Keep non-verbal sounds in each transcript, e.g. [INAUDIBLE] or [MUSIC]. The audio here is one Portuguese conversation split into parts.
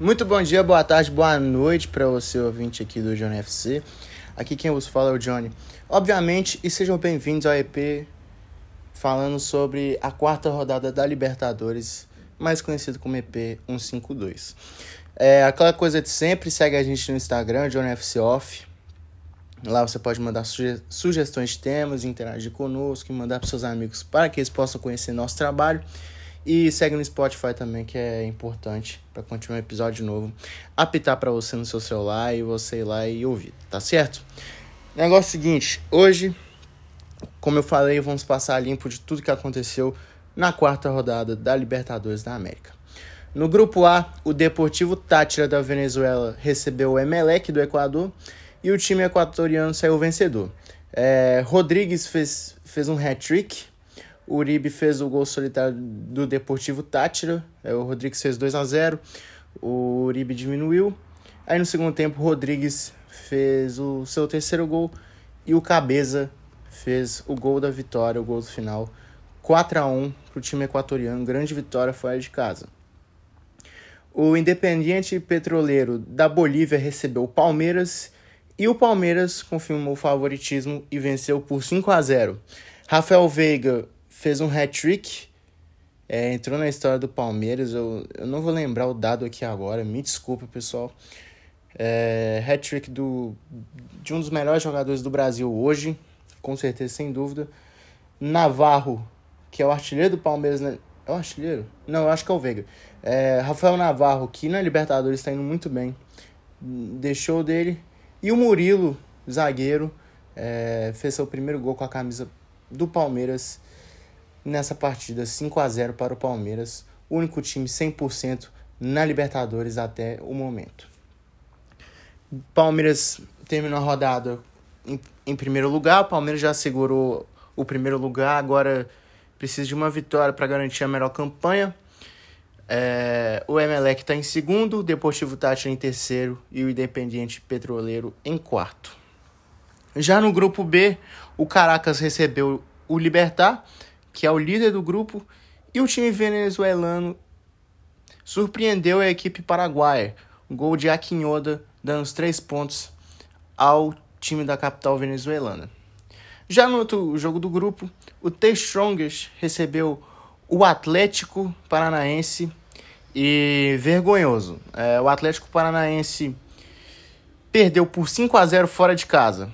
Muito bom dia, boa tarde, boa noite para você ouvinte aqui do Johnny FC. Aqui quem vos fala é o Johnny. Obviamente, e sejam bem-vindos ao EP falando sobre a quarta rodada da Libertadores, mais conhecido como EP 152. É aquela coisa de sempre, segue a gente no Instagram, Johnny FC Off. Lá você pode mandar suge sugestões de temas, interagir conosco mandar para seus amigos para que eles possam conhecer nosso trabalho. E segue no Spotify também, que é importante para continuar um episódio novo. Apitar para você no seu celular e você ir lá e ouvir, tá certo? Negócio seguinte, hoje, como eu falei, vamos passar limpo de tudo que aconteceu na quarta rodada da Libertadores da América. No grupo A, o Deportivo Tátira da Venezuela recebeu o Emelec do Equador e o time equatoriano saiu vencedor. É, Rodrigues fez, fez um hat-trick o Uribe fez o gol solitário do Deportivo Tátira. É, o Rodrigues fez 2 a 0 O Uribe diminuiu. Aí no segundo tempo, o Rodrigues fez o seu terceiro gol. E o Cabeza fez o gol da vitória, o gol do final. 4 a 1 para o time equatoriano. Grande vitória fora de casa. O Independiente Petroleiro da Bolívia recebeu o Palmeiras. E o Palmeiras confirmou o favoritismo e venceu por 5 a 0. Rafael Veiga fez um hat-trick, é, entrou na história do Palmeiras. Eu, eu não vou lembrar o dado aqui agora, me desculpa, pessoal. É, hat-trick do, de um dos melhores jogadores do Brasil hoje, com certeza, sem dúvida. Navarro, que é o artilheiro do Palmeiras. Né? É o artilheiro? Não, eu acho que é o Veiga. É, Rafael Navarro, que na Libertadores está indo muito bem, deixou dele. E o Murilo, zagueiro, é, fez seu primeiro gol com a camisa do Palmeiras nessa partida 5 a 0 para o Palmeiras, único time 100% na Libertadores até o momento. Palmeiras terminou a rodada em, em primeiro lugar, o Palmeiras já segurou o primeiro lugar, agora precisa de uma vitória para garantir a melhor campanha. É, o Emelec está em segundo, o Deportivo Tátira em terceiro e o Independiente Petroleiro em quarto. Já no grupo B, o Caracas recebeu o Libertar que é o líder do grupo, e o time venezuelano surpreendeu a equipe paraguaia. Um gol de Aquinhoda dando os três pontos ao time da capital venezuelana. Já no outro jogo do grupo, o The Strongest recebeu o Atlético Paranaense e vergonhoso. É, o Atlético Paranaense perdeu por 5 a 0 fora de casa.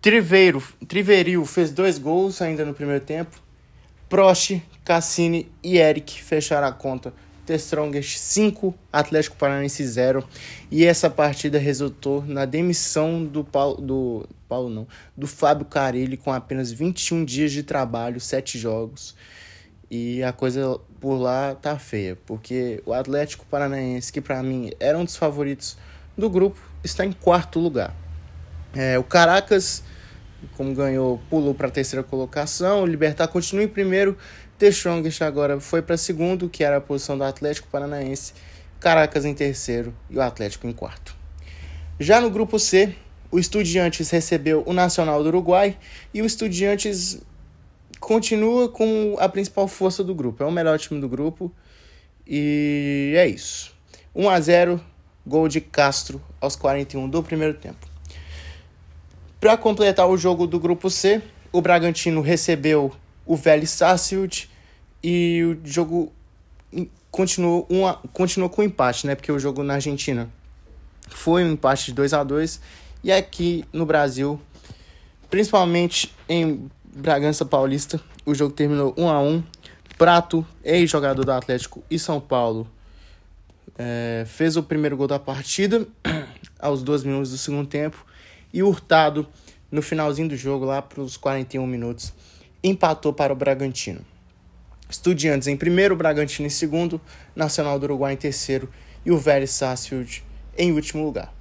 Triveiro, Triveril fez dois gols ainda no primeiro tempo Prost, Cassini e Eric fecharam a conta. The Strongest 5, Atlético Paranaense 0. E essa partida resultou na demissão do Paulo, do Paulo não, do Fábio Carilli com apenas 21 dias de trabalho, 7 jogos. E a coisa por lá tá feia, porque o Atlético Paranaense, que para mim era um dos favoritos do grupo, está em quarto lugar. É, o Caracas como ganhou, pulou para a terceira colocação. O Libertar continua em primeiro. The Strongest agora foi para segundo, que era a posição do Atlético Paranaense. Caracas em terceiro e o Atlético em quarto. Já no grupo C, o Estudiantes recebeu o Nacional do Uruguai e o Estudiantes continua com a principal força do grupo. É o melhor time do grupo e é isso. 1 a 0, gol de Castro aos 41 do primeiro tempo. Para completar o jogo do grupo C, o Bragantino recebeu o Vélez Sarsfield e o jogo continuou, uma, continuou com empate, né? Porque o jogo na Argentina foi um empate de 2 a 2 e aqui no Brasil, principalmente em Bragança Paulista, o jogo terminou 1 a 1 Prato, ex-jogador do Atlético e São Paulo, é, fez o primeiro gol da partida [CLEARS THROAT] aos dois minutos do segundo tempo e Hurtado, no finalzinho do jogo, lá para os 41 minutos, empatou para o Bragantino. Estudiantes em primeiro, Bragantino em segundo, Nacional do Uruguai em terceiro e o Vélez Sarsfield em último lugar.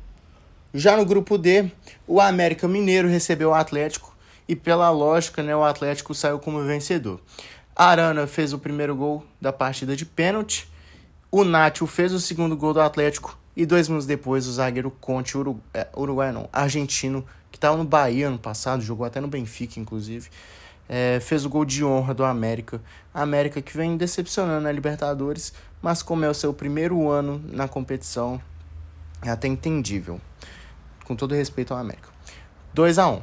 Já no grupo D, o América Mineiro recebeu o Atlético e pela lógica, né, o Atlético saiu como vencedor. Arana fez o primeiro gol da partida de pênalti, o Nacho fez o segundo gol do Atlético e dois minutos depois, o zagueiro Conte, Urugu é, não, argentino, que estava no Bahia ano passado, jogou até no Benfica, inclusive, é, fez o gol de honra do América. América que vem decepcionando a Libertadores, mas como é o seu primeiro ano na competição, é até entendível. Com todo respeito ao América. 2 a 1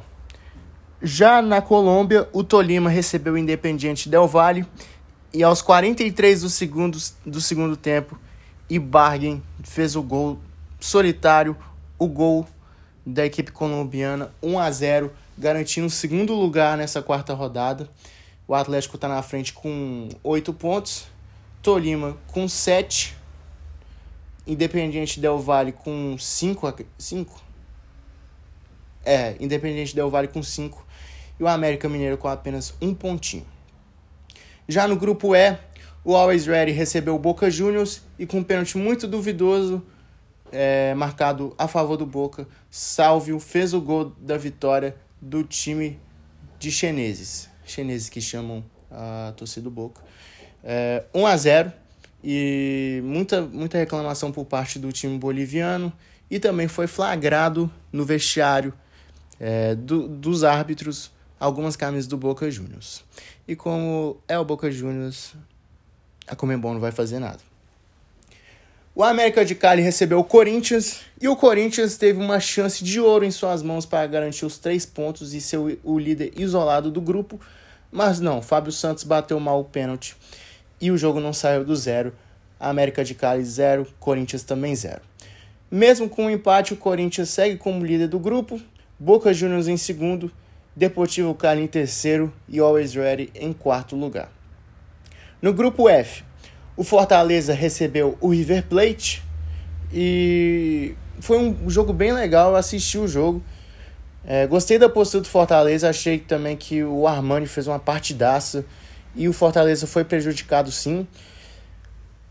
Já na Colômbia, o Tolima recebeu o Independiente Del Valle e aos 43 do, segundos, do segundo tempo, Ibarguen fez o gol solitário, o gol da equipe colombiana, 1 a 0 garantindo o segundo lugar nessa quarta rodada. O Atlético está na frente com 8 pontos, Tolima com 7, Independiente Del Valle com 5, 5? É, Independiente Del Valle com 5 e o América Mineiro com apenas um pontinho. Já no grupo E, o Always Ready recebeu o Boca Juniors e com um pênalti muito duvidoso, é, marcado a favor do Boca, Salvio fez o gol da vitória do time de chineses. Chineses que chamam a torcida do Boca. É, 1 a 0 e muita, muita reclamação por parte do time boliviano e também foi flagrado no vestiário é, do, dos árbitros algumas camisas do Boca Juniors. E como é o Boca Juniors, a Comembol não vai fazer nada. O América de Cali recebeu o Corinthians e o Corinthians teve uma chance de ouro em suas mãos para garantir os três pontos e ser o líder isolado do grupo, mas não, Fábio Santos bateu mal o pênalti e o jogo não saiu do zero. América de Cali zero, Corinthians também zero. Mesmo com o um empate, o Corinthians segue como líder do grupo, Boca Juniors em segundo Deportivo Cali em terceiro e Always Ready em quarto lugar. No grupo F, o Fortaleza recebeu o River Plate e foi um jogo bem legal, eu assisti o jogo. É, gostei da postura do Fortaleza, achei também que o Armani fez uma partidaça e o Fortaleza foi prejudicado sim.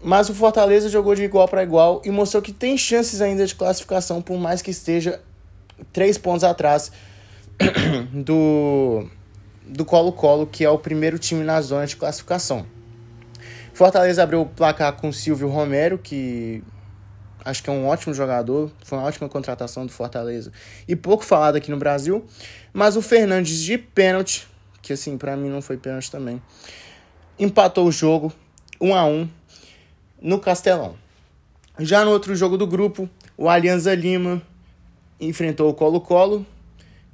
Mas o Fortaleza jogou de igual para igual e mostrou que tem chances ainda de classificação, por mais que esteja três pontos atrás [COUGHS] do do Colo-Colo, que é o primeiro time na zona de classificação. Fortaleza abriu o placar com Silvio Romero, que acho que é um ótimo jogador, foi uma ótima contratação do Fortaleza e pouco falado aqui no Brasil. Mas o Fernandes de pênalti, que assim, para mim não foi pênalti também, empatou o jogo 1 a 1 no Castelão. Já no outro jogo do grupo, o Alianza Lima enfrentou o Colo-Colo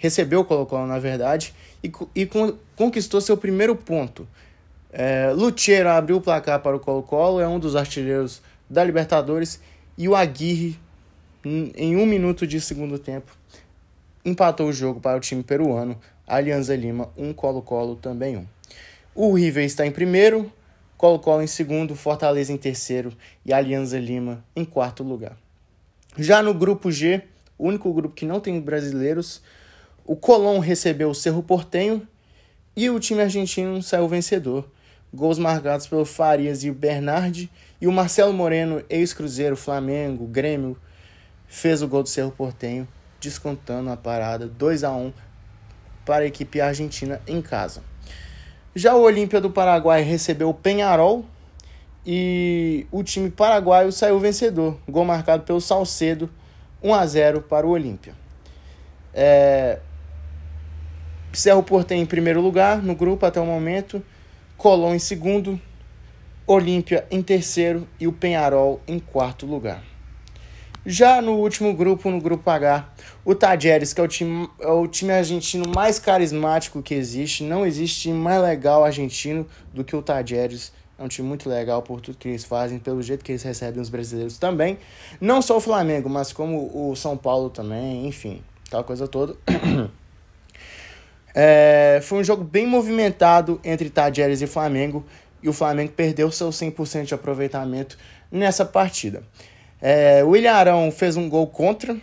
recebeu o Colo-Colo, na verdade, e, e con conquistou seu primeiro ponto. É, abriu o placar para o Colo-Colo, é um dos artilheiros da Libertadores, e o Aguirre, em um minuto de segundo tempo, empatou o jogo para o time peruano, Alianza Lima, um Colo-Colo também um. O River está em primeiro, Colo-Colo em segundo, Fortaleza em terceiro e Alianza Lima em quarto lugar. Já no grupo G, o único grupo que não tem brasileiros, o Colón recebeu o Cerro Portenho e o time argentino saiu vencedor. Gols marcados pelo Farias e o Bernardi e o Marcelo Moreno, ex-Cruzeiro, Flamengo, Grêmio, fez o gol do Cerro Portenho, descontando a parada 2 a 1 para a equipe argentina em casa. Já o Olímpia do Paraguai recebeu o Penharol e o time paraguaio saiu vencedor. Gol marcado pelo Salcedo, 1 a 0 para o Olímpia. É, Cerro Portem em primeiro lugar no grupo até o momento, Colón em segundo, Olímpia em terceiro e o Penharol em quarto lugar. Já no último grupo, no grupo H, o Tajeres, que é o, time, é o time argentino mais carismático que existe. Não existe time mais legal argentino do que o Tajeres. É um time muito legal por tudo que eles fazem, pelo jeito que eles recebem os brasileiros também. Não só o Flamengo, mas como o São Paulo também, enfim, aquela coisa toda. [CLEARS THROAT] É, foi um jogo bem movimentado entre Tajeres e Flamengo e o Flamengo perdeu seu 100% de aproveitamento nessa partida. É, o Ilharão fez um gol contra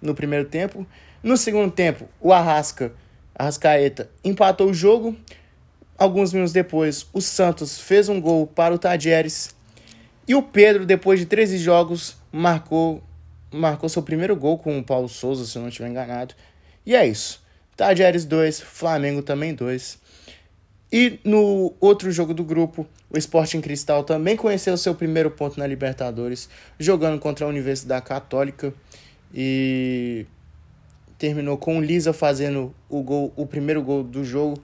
no primeiro tempo. No segundo tempo, o Arrasca, Arrascaeta, empatou o jogo. Alguns minutos depois, o Santos fez um gol para o Tajeres. E o Pedro, depois de 13 jogos, marcou, marcou seu primeiro gol com o Paulo Souza, se não estiver enganado. E é isso. Tajeres 2, Flamengo também 2. E no outro jogo do grupo, o Sporting Cristal também conheceu seu primeiro ponto na Libertadores, jogando contra a Universidade Católica e terminou com o Lisa fazendo o gol, o primeiro gol do jogo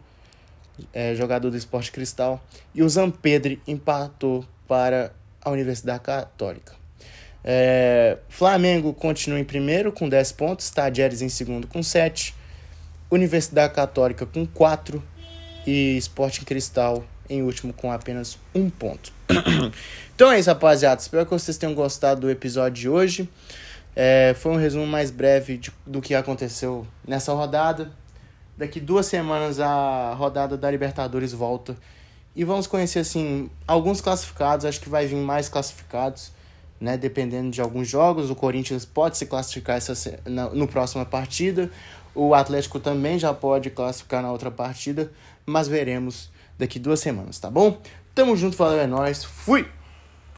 é, jogador do Esporte Cristal, e o Zampedre empatou para a Universidade Católica. É, Flamengo continua em primeiro com 10 pontos, Tadieres em segundo com 7, Universidade Católica com 4 e Sporting Cristal em último com apenas um ponto. [CLEARS THROAT] então é isso, rapaziada. Espero que vocês tenham gostado do episódio de hoje. É, foi um resumo mais breve de, do que aconteceu nessa rodada. Daqui duas semanas a rodada da Libertadores volta. E vamos conhecer assim alguns classificados, acho que vai vir mais classificados, né? Dependendo de alguns jogos. O Corinthians pode se classificar essa, na, no próxima partida. O Atlético também já pode classificar na outra partida, mas veremos daqui duas semanas, tá bom? Tamo junto, valeu, é nóis, fui!